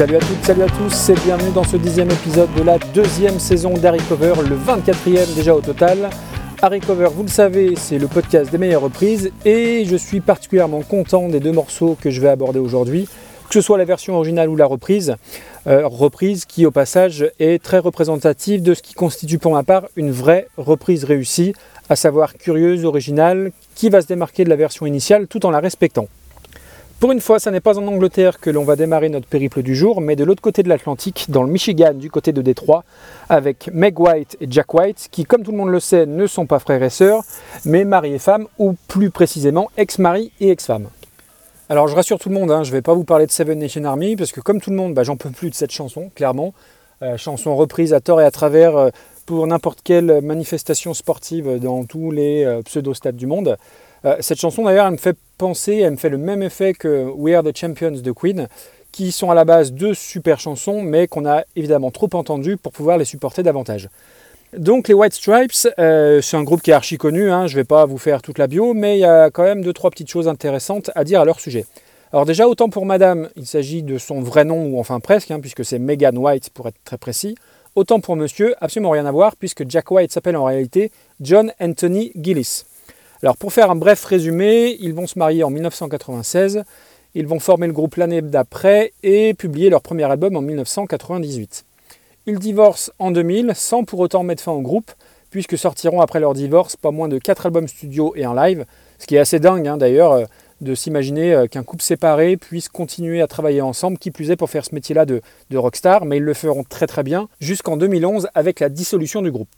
Salut à toutes, salut à tous et bienvenue dans ce dixième épisode de la deuxième saison d'Harry Cover, le 24e déjà au total. Harry Cover, vous le savez, c'est le podcast des meilleures reprises et je suis particulièrement content des deux morceaux que je vais aborder aujourd'hui, que ce soit la version originale ou la reprise. Euh, reprise qui au passage est très représentative de ce qui constitue pour ma part une vraie reprise réussie, à savoir curieuse, originale, qui va se démarquer de la version initiale tout en la respectant. Pour une fois, ce n'est pas en Angleterre que l'on va démarrer notre périple du jour, mais de l'autre côté de l'Atlantique, dans le Michigan, du côté de Détroit, avec Meg White et Jack White, qui, comme tout le monde le sait, ne sont pas frères et sœurs, mais mari et femme, ou plus précisément ex-mari et ex-femme. Alors je rassure tout le monde, hein, je ne vais pas vous parler de Seven Nation Army, parce que comme tout le monde, bah, j'en peux plus de cette chanson, clairement. Euh, chanson reprise à tort et à travers euh, pour n'importe quelle manifestation sportive dans tous les euh, pseudo-stades du monde. Cette chanson d'ailleurs, elle me fait penser, elle me fait le même effet que We Are the Champions de Queen, qui sont à la base deux super chansons, mais qu'on a évidemment trop entendues pour pouvoir les supporter davantage. Donc les White Stripes, euh, c'est un groupe qui est archi connu, hein, je ne vais pas vous faire toute la bio, mais il y a quand même deux trois petites choses intéressantes à dire à leur sujet. Alors déjà, autant pour Madame, il s'agit de son vrai nom, ou enfin presque, hein, puisque c'est Megan White pour être très précis, autant pour Monsieur, absolument rien à voir, puisque Jack White s'appelle en réalité John Anthony Gillis. Alors pour faire un bref résumé, ils vont se marier en 1996, ils vont former le groupe l'année d'après et publier leur premier album en 1998. Ils divorcent en 2000 sans pour autant mettre fin au groupe, puisque sortiront après leur divorce pas moins de 4 albums studio et un live, ce qui est assez dingue hein, d'ailleurs euh, de s'imaginer euh, qu'un couple séparé puisse continuer à travailler ensemble, qui plus est pour faire ce métier-là de, de rockstar, mais ils le feront très très bien jusqu'en 2011 avec la dissolution du groupe.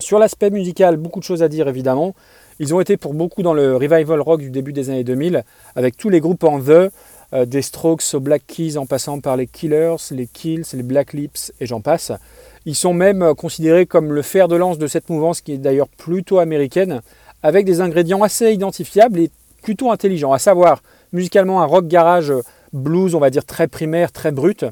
Sur l'aspect musical, beaucoup de choses à dire évidemment. Ils ont été pour beaucoup dans le revival rock du début des années 2000, avec tous les groupes en The, euh, des Strokes aux Black Keys en passant par les Killers, les Kills, les Black Lips et j'en passe. Ils sont même euh, considérés comme le fer de lance de cette mouvance qui est d'ailleurs plutôt américaine, avec des ingrédients assez identifiables et plutôt intelligents, à savoir musicalement un rock garage blues, on va dire très primaire, très brut,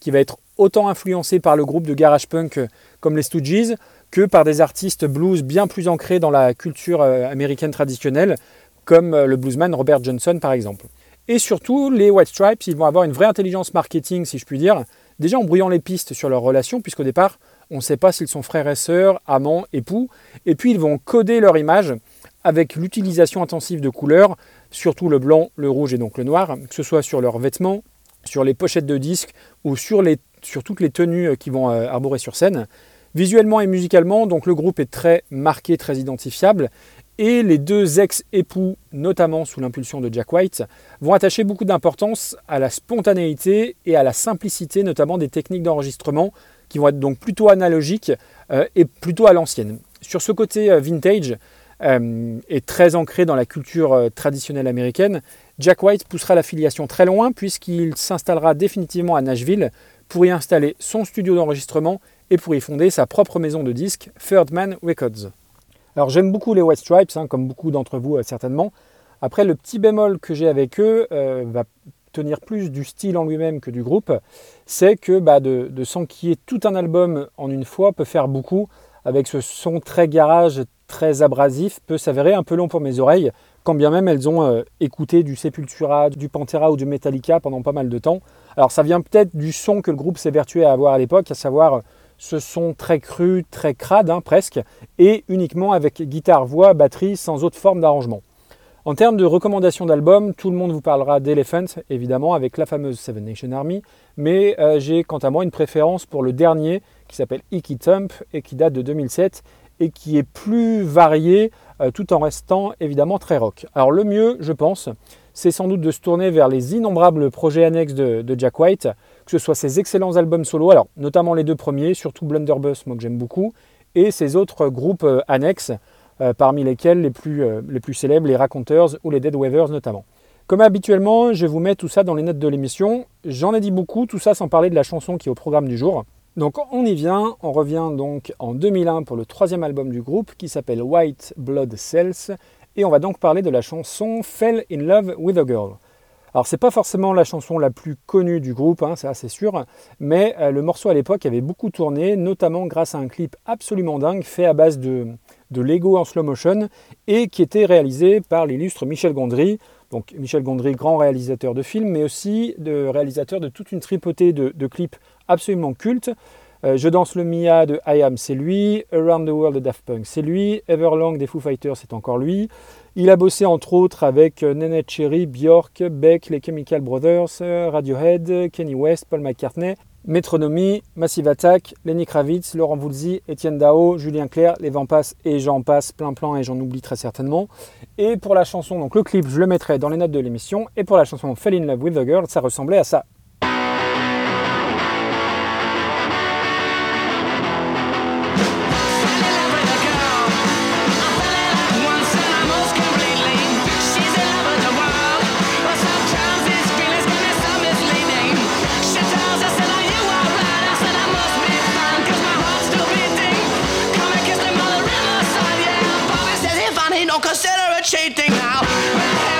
qui va être autant influencé par le groupe de garage punk euh, comme les Stooges, que par des artistes blues bien plus ancrés dans la culture euh, américaine traditionnelle, comme euh, le bluesman Robert Johnson par exemple. Et surtout, les White Stripes, ils vont avoir une vraie intelligence marketing, si je puis dire, déjà en brouillant les pistes sur leur relation, puisqu'au départ, on ne sait pas s'ils sont frères et sœurs, amants, époux, et puis ils vont coder leur image avec l'utilisation intensive de couleurs, surtout le blanc, le rouge et donc le noir, que ce soit sur leurs vêtements, sur les pochettes de disques ou sur, sur toutes les tenues euh, qu'ils vont arborer sur scène. Visuellement et musicalement, donc le groupe est très marqué, très identifiable. Et les deux ex-époux, notamment sous l'impulsion de Jack White, vont attacher beaucoup d'importance à la spontanéité et à la simplicité, notamment des techniques d'enregistrement, qui vont être donc plutôt analogiques euh, et plutôt à l'ancienne. Sur ce côté euh, vintage euh, et très ancré dans la culture traditionnelle américaine, Jack White poussera l'affiliation très loin puisqu'il s'installera définitivement à Nashville pour y installer son studio d'enregistrement et pour y fonder sa propre maison de disques, Third Man Records. Alors j'aime beaucoup les White Stripes, hein, comme beaucoup d'entre vous euh, certainement. Après, le petit bémol que j'ai avec eux euh, va tenir plus du style en lui-même que du groupe, c'est que bah, de, s'enquiller tout un album en une fois peut faire beaucoup, avec ce son très garage, très abrasif, peut s'avérer un peu long pour mes oreilles, quand bien même elles ont euh, écouté du Sepultura, du Pantera ou du Metallica pendant pas mal de temps. Alors ça vient peut-être du son que le groupe s'évertuait à avoir à l'époque, à savoir ce son très cru, très crade hein, presque, et uniquement avec guitare, voix, batterie, sans autre forme d'arrangement. En termes de recommandations d'albums, tout le monde vous parlera d'Elephant, évidemment, avec la fameuse Seven Nation Army, mais euh, j'ai quant à moi une préférence pour le dernier, qui s'appelle Icky Thump, et qui date de 2007, et qui est plus varié, euh, tout en restant évidemment très rock. Alors le mieux, je pense, c'est sans doute de se tourner vers les innombrables projets annexes de, Jack White, que ce soit ses excellents albums solo, alors notamment les deux premiers, surtout Blunderbuss, moi que j'aime beaucoup, et ses autres groupes euh, annexes, euh, parmi lesquels les plus, euh, les plus célèbres, les Raconteurs ou les Dead Weavers notamment. Comme habituellement, je vous mets tout ça dans les notes de l'émission. J'en ai dit beaucoup, tout ça sans parler de la chanson qui est au programme du jour. Donc on y vient, on revient donc en 2001 pour le troisième album du groupe qui s'appelle White Blood Cells et on va donc parler de la chanson Fell in Love with a Girl. Alors c'est pas forcément la chanson la plus connue du groupe, hein, c'est sûr, mais euh, le morceau à l'époque avait beaucoup tourné, notamment grâce à un clip absolument dingue fait à base de, de Lego en slow motion et qui était réalisé par l'illustre Michel Gondry. Donc Michel Gondry, grand réalisateur de films, mais aussi de réalisateur de toute une tripotée de, clips absolument cultes. Euh, Je danse le Mia de I Am, c'est lui. Around the World de Daft Punk, c'est lui. Everlong des Foo Fighters, c'est encore lui. Il a bossé entre autres avec euh, Nene Cherry, Björk, Beck, les Chemical Brothers, Radiohead, Kenny West, Paul McCartney. Métronomie, Massive Attack, Lenny Kravitz, Laurent Voulzy, Étienne Dao, Julien Clerc, les vents et j'en passe plein plein et j'en oublie très certainement. Et pour la chanson, donc le clip, je le mettrai dans les notes de l'émission. Et pour la chanson Fell in Love with the Girl, ça ressemblait à ça. Don't consider it cheating now.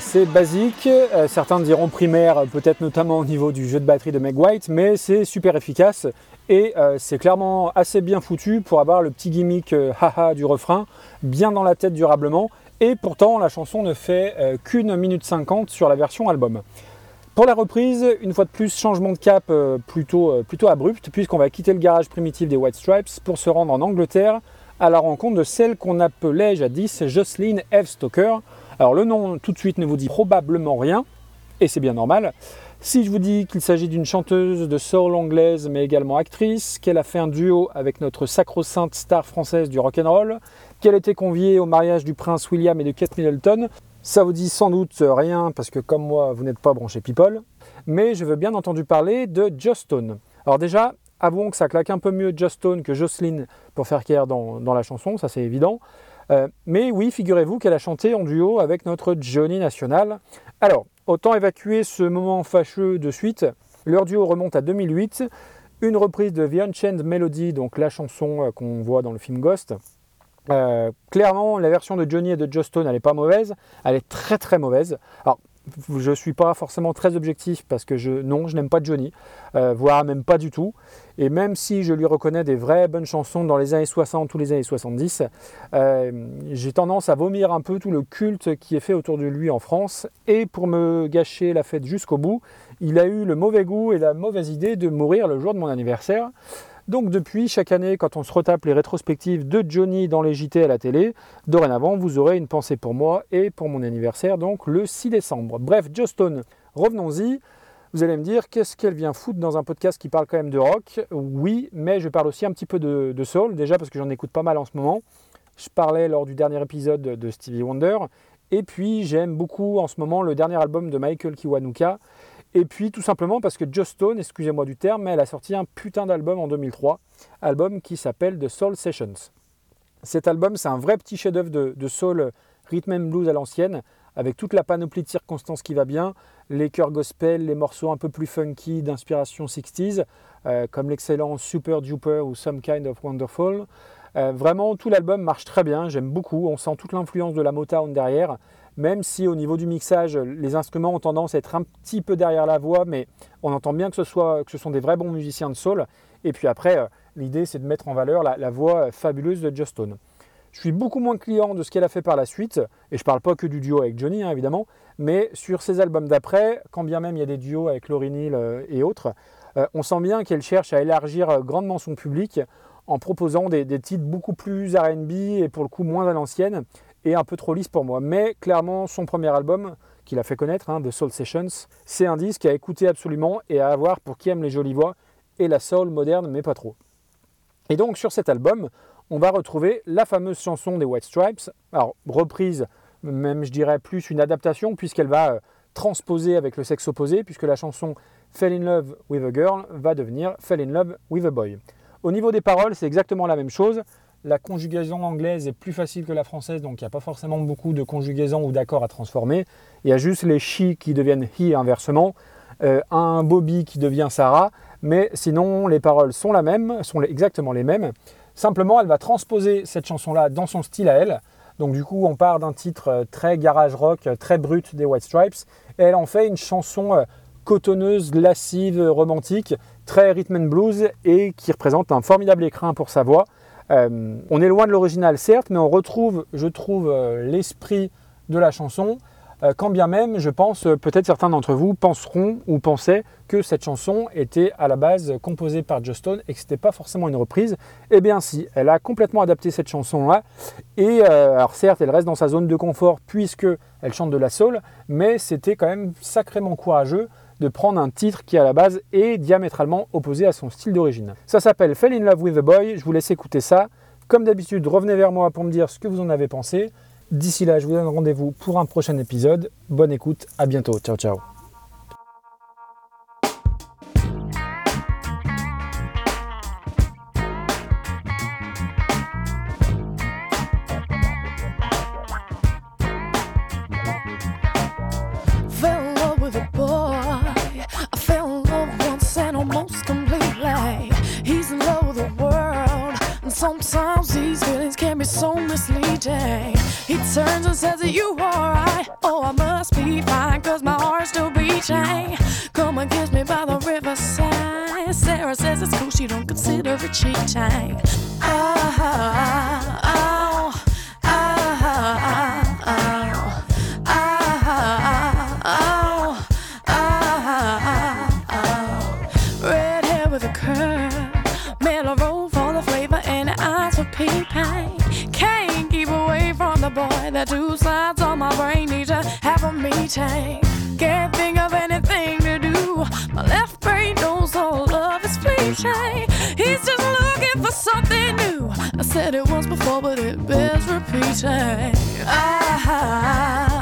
C'est basique. Euh, certains diront primaire, peut-être notamment au niveau du jeu de batterie de Meg White, mais c'est super efficace et euh, c'est clairement assez bien foutu pour avoir le petit gimmick euh, haha du refrain bien dans la tête durablement. Et pourtant, la chanson ne fait qu'une minute cinquante sur la version album. Pour la reprise, une fois de plus, changement de cap plutôt, plutôt abrupt, puisqu'on va quitter le garage primitif des White Stripes pour se rendre en Angleterre à la rencontre de celle qu'on appelait jadis Jocelyn F. Stoker. Alors le nom tout de suite ne vous dit probablement rien, et c'est bien normal. Si je vous dis qu'il s'agit d'une chanteuse de soul anglaise mais également actrice, qu'elle a fait un duo avec notre sacro-sainte star française du rock'n'roll, qu'elle était conviée au mariage du prince William et de Kate Middleton, ça vous dit sans doute rien parce que comme moi vous n'êtes pas branché people, mais je veux bien entendu parler de Just Stone. Alors déjà, avouons que ça claque un peu mieux Just Stone que Jocelyn pour faire dans, dans la chanson, ça c'est évident. Euh, mais oui, figurez-vous qu'elle a chanté en duo avec notre Johnny National. Alors, autant évacuer ce moment fâcheux de suite. Leur duo remonte à 2008. Une reprise de The Unchained Melody, donc la chanson euh, qu'on voit dans le film Ghost. Euh, clairement, la version de Johnny et de Just Stone, elle n'est pas mauvaise. Elle est très très mauvaise. Je ne suis pas forcément très objectif parce que je, non, je n'aime pas Johnny, euh, voire même pas du tout. Et même si je lui reconnais des vraies bonnes chansons dans les années 60 ou les années 70, euh, j'ai tendance à vomir un peu tout le culte qui est fait autour de lui en France. Et pour me gâcher la fête jusqu'au bout, il a eu le mauvais goût et la mauvaise idée de mourir le jour de mon anniversaire. Donc depuis, chaque année, quand on se retape les rétrospectives de Johnny dans les JT à la télé, dorénavant, vous aurez une pensée pour moi et pour mon anniversaire, donc le 6 décembre. Bref, Stone, revenons-y. Vous allez me dire, qu'est-ce qu'elle vient foutre dans un podcast qui parle quand même de rock? Oui, mais je parle aussi un petit peu de, de soul, déjà parce que j'en écoute pas mal en ce moment. Je parlais lors du dernier épisode de Stevie Wonder. Et puis j'aime beaucoup en ce moment le dernier album de Michael Kiwanuka, et puis tout simplement parce que Just Stone, excusez-moi du terme, elle a sorti un putain d'album en 2003, album qui s'appelle The Soul Sessions. Cet album, c'est un vrai petit chef-d'œuvre de, soul rhythm and blues à l'ancienne, avec toute la panoplie de circonstances qui va bien, les chœurs gospel, les morceaux un peu plus funky d'inspiration 60s, euh, comme l'excellent Super Duper ou Some Kind of Wonderful. Euh, vraiment, tout l'album marche très bien, j'aime beaucoup, on sent toute l'influence de la Motown derrière, même si au niveau du mixage, les instruments ont tendance à être un petit peu derrière la voix, mais on entend bien que ce, sont des vrais bons musiciens de soul. Et puis après, euh, l'idée c'est de mettre en valeur la, voix fabuleuse de Just Stone. Je suis beaucoup moins client de ce qu'elle a fait par la suite, et je ne parle pas que du duo avec Johnny, hein, évidemment, mais sur ses albums d'après, quand bien même il y a des duos avec Laurie Neal euh, et autres, euh, on sent bien qu'elle cherche à élargir grandement son public en proposant des titres beaucoup plus RB et pour le coup moins à l'ancienne, et un peu trop lisse pour moi. Mais clairement, son premier album, qu'il a fait connaître, hein, The Soul Sessions, c'est un disque à écouter absolument et à avoir pour qui aime les jolies voix et la soul moderne, mais pas trop. Et donc sur cet album, on va retrouver la fameuse chanson des White Stripes, alors reprise même je dirais plus une adaptation, puisqu'elle va transposer avec le sexe opposé, puisque la chanson Fell in Love with a Girl va devenir Fell in Love with a Boy. Au niveau des paroles, c'est exactement la même chose. La conjugaison anglaise est plus facile que la française, donc il n'y a pas forcément beaucoup de conjugaisons ou d'accords à transformer. Il y a juste les she qui deviennent he inversement, euh, un Bobby qui devient Sarah, mais sinon les paroles sont la même, sont exactement les mêmes. Simplement, elle va transposer cette chanson-là dans son style à elle. Donc du coup, on part d'un titre euh, très garage rock, euh, très brut des White Stripes, et elle en fait une chanson cotonneuse, lascive, romantique, très rhythm and blues et qui représente un formidable écrin pour sa voix. Euh, on est loin de l'original certes, mais on retrouve, je trouve, euh, l'esprit de la chanson. Euh, quand bien même, je pense, peut-être certains d'entre vous penseront ou pensaient que cette chanson était à la base composée par Stone et que ce n'était pas forcément une reprise. Eh bien si, elle a complètement adapté cette chanson-là. Et alors certes, elle reste dans sa zone de confort puisque elle chante de la soul, mais c'était quand même sacrément courageux de prendre un titre qui à la base est diamétralement opposé à son style d'origine. Ça s'appelle Fell in Love with a Boy, je vous laisse écouter ça. Comme d'habitude, revenez vers moi pour me dire ce que vous en avez pensé. D'ici là, je vous donne rendez-vous pour un prochain épisode. Bonne écoute, à bientôt. Ciao ciao. Sometimes these feelings can be so misleading. He turns and says, Are you alright? Oh, I must be fine, cause my heart's still beating. Come and kiss me by the riverside. Sarah says it's cool, she don't consider it cheating. Ah, ah, ah, pain. Can't keep away from the boy. The two sides of my brain need to have a meeting. Can't think of anything to do. My left brain knows all love is fleeting. He's just looking for something new. I said it once before, but it bears repeating. Ah,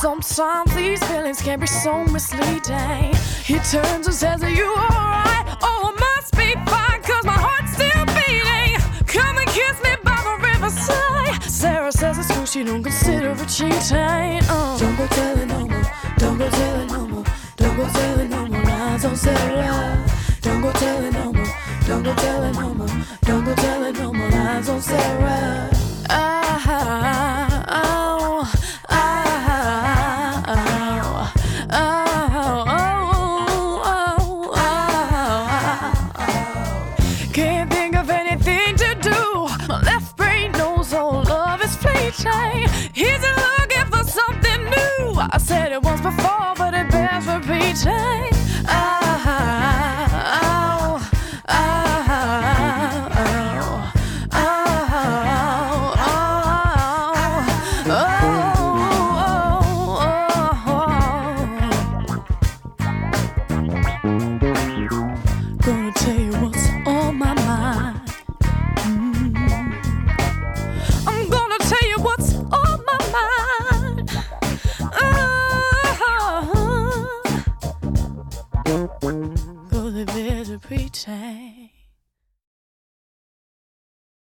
sometimes these feelings can be so misleading. He turns and says, Are you alright? Oh, I must be fine, cause my heart's still beating. Come and kiss me by the riverside. Sarah says it's cool, she don't consider it cheating. Uh. Don't go telling no more, don't go telling no more, don't go telling no more lies on Sarah. Don't go telling no more. Don't go telling no more. Don't go telling no more lies on Sarah.